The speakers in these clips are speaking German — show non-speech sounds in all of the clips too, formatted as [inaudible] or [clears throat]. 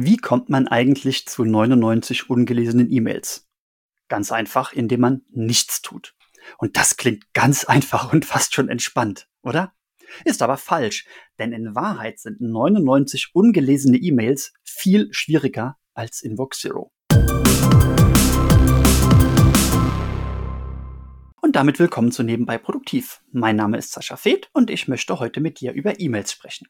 Wie kommt man eigentlich zu 99 ungelesenen E-Mails? Ganz einfach, indem man nichts tut. Und das klingt ganz einfach und fast schon entspannt, oder? Ist aber falsch, denn in Wahrheit sind 99 ungelesene E-Mails viel schwieriger als Inbox Zero. Und damit willkommen zu Nebenbei Produktiv. Mein Name ist Sascha Feth und ich möchte heute mit dir über E-Mails sprechen.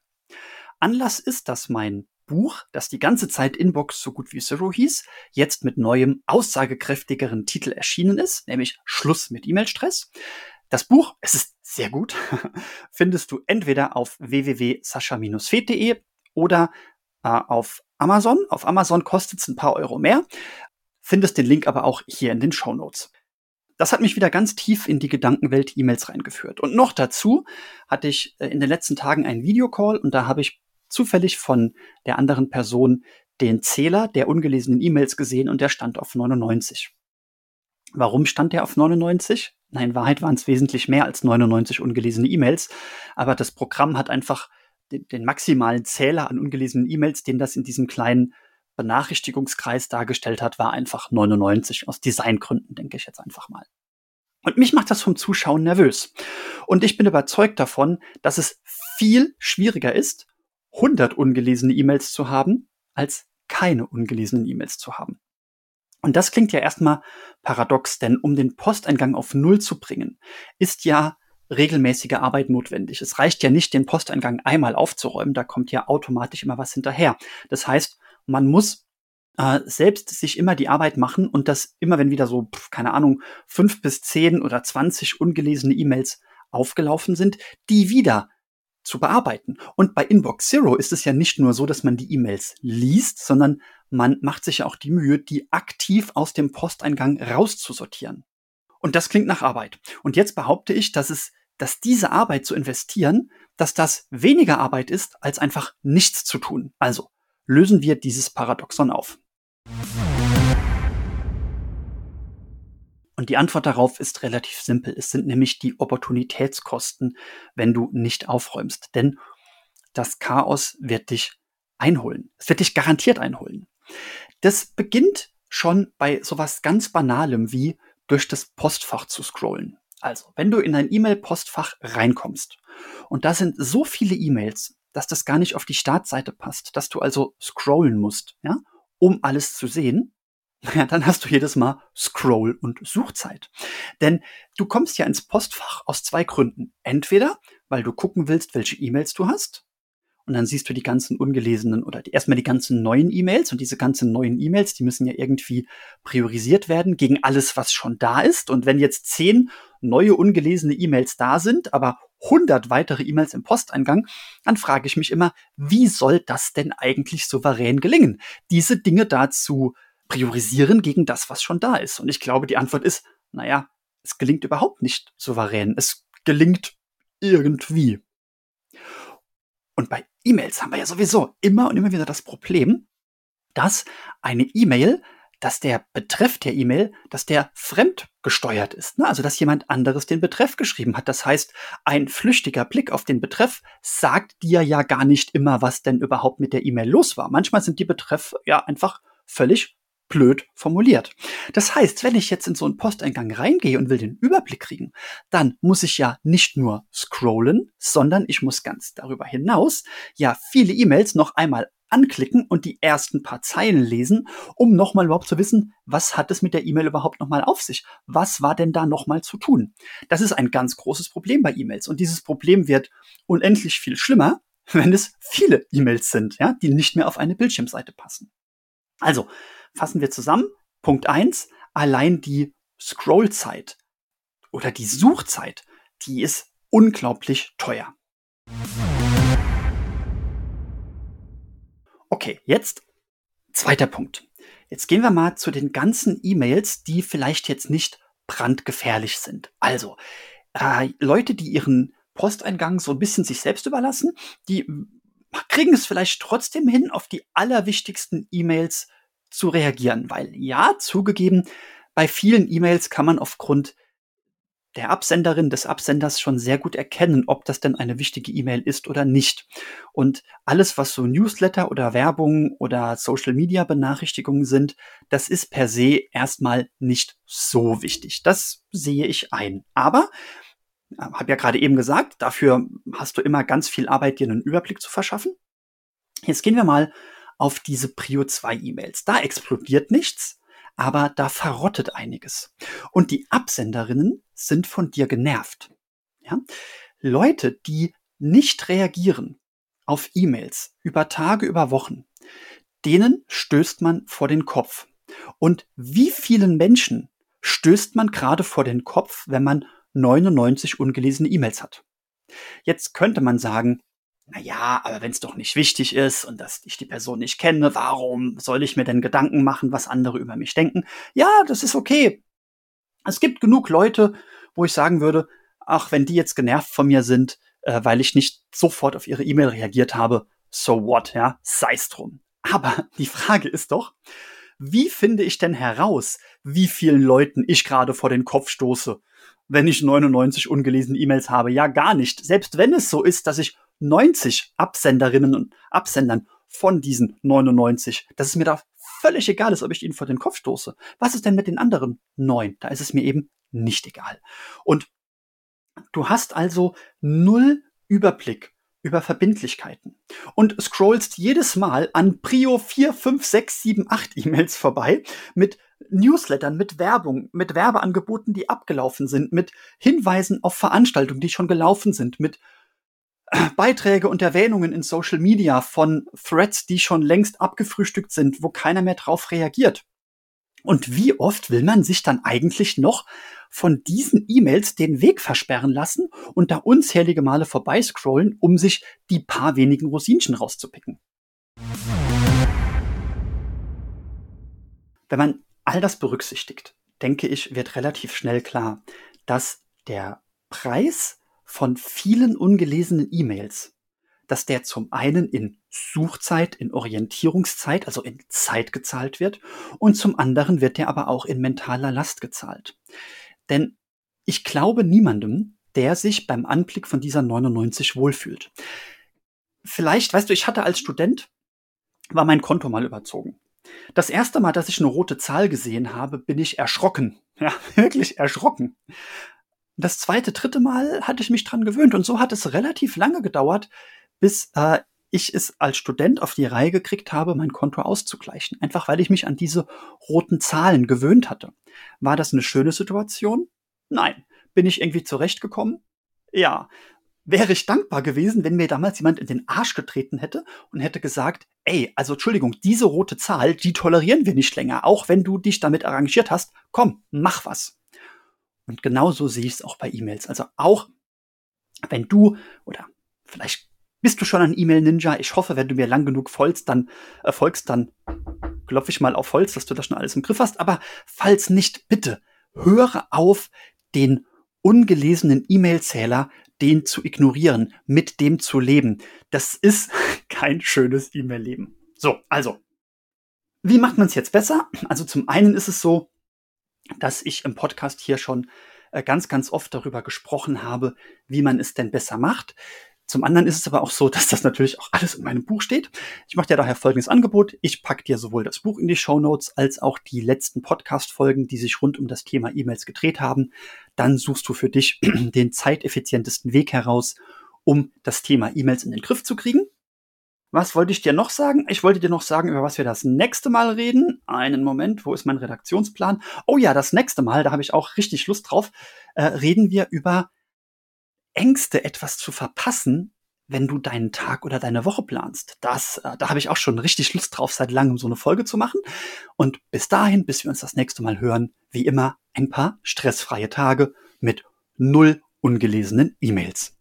Anlass ist, dass mein Buch, das die ganze Zeit Inbox so gut wie Zero hieß, jetzt mit neuem, aussagekräftigeren Titel erschienen ist, nämlich Schluss mit E-Mail-Stress. Das Buch, es ist sehr gut, [laughs] findest du entweder auf www.sascha-fed.de oder äh, auf Amazon. Auf Amazon kostet es ein paar Euro mehr. Findest den Link aber auch hier in den Show Notes. Das hat mich wieder ganz tief in die Gedankenwelt E-Mails reingeführt. Und noch dazu hatte ich äh, in den letzten Tagen einen Videocall und da habe ich zufällig von der anderen Person den Zähler der ungelesenen E-Mails gesehen und der stand auf 99. Warum stand der auf 99? Nein, in Wahrheit waren es wesentlich mehr als 99 ungelesene E-Mails, aber das Programm hat einfach den, den maximalen Zähler an ungelesenen E-Mails, den das in diesem kleinen Benachrichtigungskreis dargestellt hat, war einfach 99. Aus Designgründen denke ich jetzt einfach mal. Und mich macht das vom Zuschauen nervös. Und ich bin überzeugt davon, dass es viel schwieriger ist, 100 ungelesene E-Mails zu haben, als keine ungelesenen E-Mails zu haben. Und das klingt ja erstmal paradox, denn um den Posteingang auf Null zu bringen, ist ja regelmäßige Arbeit notwendig. Es reicht ja nicht, den Posteingang einmal aufzuräumen, da kommt ja automatisch immer was hinterher. Das heißt, man muss äh, selbst sich immer die Arbeit machen und das immer, wenn wieder so, keine Ahnung, fünf bis zehn oder zwanzig ungelesene E-Mails aufgelaufen sind, die wieder zu bearbeiten. Und bei Inbox Zero ist es ja nicht nur so, dass man die E-Mails liest, sondern man macht sich ja auch die Mühe, die aktiv aus dem Posteingang rauszusortieren. Und das klingt nach Arbeit. Und jetzt behaupte ich, dass es, dass diese Arbeit zu investieren, dass das weniger Arbeit ist, als einfach nichts zu tun. Also lösen wir dieses Paradoxon auf. Und die Antwort darauf ist relativ simpel. Es sind nämlich die Opportunitätskosten, wenn du nicht aufräumst. Denn das Chaos wird dich einholen. Es wird dich garantiert einholen. Das beginnt schon bei sowas ganz Banalem wie durch das Postfach zu scrollen. Also, wenn du in ein E-Mail-Postfach reinkommst und da sind so viele E-Mails, dass das gar nicht auf die Startseite passt, dass du also scrollen musst, ja, um alles zu sehen, [laughs] ja, dann hast du jedes Mal Scroll- und Suchzeit. Denn du kommst ja ins Postfach aus zwei Gründen. Entweder, weil du gucken willst, welche E-Mails du hast. Und dann siehst du die ganzen ungelesenen oder die, erstmal die ganzen neuen E-Mails. Und diese ganzen neuen E-Mails, die müssen ja irgendwie priorisiert werden gegen alles, was schon da ist. Und wenn jetzt zehn neue ungelesene E-Mails da sind, aber 100 weitere E-Mails im Posteingang, dann frage ich mich immer, wie soll das denn eigentlich souverän gelingen, diese Dinge dazu priorisieren gegen das, was schon da ist? Und ich glaube, die Antwort ist, naja, es gelingt überhaupt nicht souverän. Es gelingt irgendwie. Und bei E-Mails haben wir ja sowieso immer und immer wieder das Problem, dass eine E-Mail, dass der Betreff der E-Mail, dass der fremdgesteuert ist. Ne? Also, dass jemand anderes den Betreff geschrieben hat. Das heißt, ein flüchtiger Blick auf den Betreff sagt dir ja gar nicht immer, was denn überhaupt mit der E-Mail los war. Manchmal sind die Betreff ja einfach völlig blöd formuliert. Das heißt, wenn ich jetzt in so einen Posteingang reingehe und will den Überblick kriegen, dann muss ich ja nicht nur scrollen, sondern ich muss ganz darüber hinaus ja viele E-Mails noch einmal anklicken und die ersten paar Zeilen lesen, um nochmal überhaupt zu wissen, was hat es mit der E-Mail überhaupt nochmal auf sich? Was war denn da nochmal zu tun? Das ist ein ganz großes Problem bei E-Mails und dieses Problem wird unendlich viel schlimmer, wenn es viele E-Mails sind, ja, die nicht mehr auf eine Bildschirmseite passen. Also, fassen wir zusammen. Punkt eins: allein die Scrollzeit oder die Suchzeit, die ist unglaublich teuer. Okay, jetzt zweiter Punkt. Jetzt gehen wir mal zu den ganzen E-Mails, die vielleicht jetzt nicht brandgefährlich sind. Also äh, Leute, die ihren Posteingang so ein bisschen sich selbst überlassen, die kriegen es vielleicht trotzdem hin, auf die allerwichtigsten E-Mails zu reagieren. Weil ja, zugegeben, bei vielen E-Mails kann man aufgrund der Absenderin des Absenders schon sehr gut erkennen, ob das denn eine wichtige E-Mail ist oder nicht. Und alles, was so Newsletter oder Werbung oder Social Media Benachrichtigungen sind, das ist per se erstmal nicht so wichtig. Das sehe ich ein. Aber habe ja gerade eben gesagt, dafür hast du immer ganz viel Arbeit, dir einen Überblick zu verschaffen. Jetzt gehen wir mal auf diese Prio 2 E-Mails. Da explodiert nichts, aber da verrottet einiges. Und die Absenderinnen sind von dir genervt. Ja? Leute, die nicht reagieren auf E-Mails über Tage, über Wochen, denen stößt man vor den Kopf. Und wie vielen Menschen stößt man gerade vor den Kopf, wenn man 99 ungelesene E-Mails hat? Jetzt könnte man sagen, na ja, aber wenn es doch nicht wichtig ist und dass ich die Person nicht kenne, warum soll ich mir denn Gedanken machen, was andere über mich denken? Ja, das ist okay. Es gibt genug Leute, wo ich sagen würde, ach, wenn die jetzt genervt von mir sind, äh, weil ich nicht sofort auf ihre E-Mail reagiert habe, so what, ja, sei's drum. Aber [laughs] die Frage ist doch, wie finde ich denn heraus, wie vielen Leuten ich gerade vor den Kopf stoße, wenn ich 99 ungelesene E-Mails habe? Ja, gar nicht. Selbst wenn es so ist, dass ich 90 Absenderinnen und Absendern von diesen 99, dass es mir da völlig egal ist, ob ich ihnen vor den Kopf stoße. Was ist denn mit den anderen neun? Da ist es mir eben nicht egal. Und du hast also null Überblick über Verbindlichkeiten und scrollst jedes Mal an Prio 4, 5, 6, 7, 8 E-Mails vorbei mit Newslettern, mit Werbung, mit Werbeangeboten, die abgelaufen sind, mit Hinweisen auf Veranstaltungen, die schon gelaufen sind, mit Beiträge und Erwähnungen in Social Media von Threads, die schon längst abgefrühstückt sind, wo keiner mehr drauf reagiert. Und wie oft will man sich dann eigentlich noch von diesen E-Mails den Weg versperren lassen und da unzählige Male vorbeiscrollen, um sich die paar wenigen Rosinchen rauszupicken? Wenn man all das berücksichtigt, denke ich, wird relativ schnell klar, dass der Preis von vielen ungelesenen E-Mails, dass der zum einen in Suchzeit, in Orientierungszeit, also in Zeit gezahlt wird, und zum anderen wird der aber auch in mentaler Last gezahlt. Denn ich glaube niemandem, der sich beim Anblick von dieser 99 wohlfühlt. Vielleicht, weißt du, ich hatte als Student, war mein Konto mal überzogen. Das erste Mal, dass ich eine rote Zahl gesehen habe, bin ich erschrocken. [laughs] Ja, wirklich erschrocken. Das zweite, dritte Mal hatte ich mich dran gewöhnt und so hat es relativ lange gedauert, bis äh, ich es als Student auf die Reihe gekriegt habe, mein Konto auszugleichen. Einfach weil ich mich an diese roten Zahlen gewöhnt hatte. War das eine schöne Situation? Nein. Bin ich irgendwie zurechtgekommen? Ja. Wäre ich dankbar gewesen, wenn mir damals jemand in den Arsch getreten hätte und hätte gesagt, ey, also Entschuldigung, diese rote Zahl, die tolerieren wir nicht länger, auch wenn du dich damit arrangiert hast. Komm, mach was. Und genauso sehe ich es auch bei E-Mails. Also auch wenn du oder vielleicht bist du schon ein E-Mail-Ninja. Ich hoffe, wenn du mir lang genug folgst, dann äh, folgst, dann klopfe ich mal auf Holz, dass du das schon alles im Griff hast. Aber falls nicht, bitte höre auf, den ungelesenen E-Mail-Zähler, den zu ignorieren, mit dem zu leben. Das ist [laughs] kein schönes E-Mail-Leben. So, also, wie macht man es jetzt besser? Also zum einen ist es so, dass ich im Podcast hier schon äh, ganz, ganz oft darüber gesprochen habe, wie man es denn besser macht. Zum anderen ist es aber auch so, dass das natürlich auch alles in meinem Buch steht. Ich mache dir daher folgendes Angebot. Ich packe dir sowohl das Buch in die Show Notes als auch die letzten Podcast-Folgen, die sich rund um das Thema E-Mails gedreht haben. Dann suchst du für dich [clears throat] den zeiteffizientesten Weg heraus, um das Thema E-Mails in den Griff zu kriegen. Was wollte ich dir noch sagen? Ich wollte dir noch sagen, über was wir das nächste Mal reden. Einen Moment, wo ist mein Redaktionsplan? Oh ja, das nächste Mal, da habe ich auch richtig Lust drauf, äh, reden wir über Ängste, etwas zu verpassen, wenn du deinen Tag oder deine Woche planst. Das, äh, da habe ich auch schon richtig Lust drauf, seit langem so eine Folge zu machen. Und bis dahin, bis wir uns das nächste Mal hören, wie immer ein paar stressfreie Tage mit null ungelesenen E-Mails.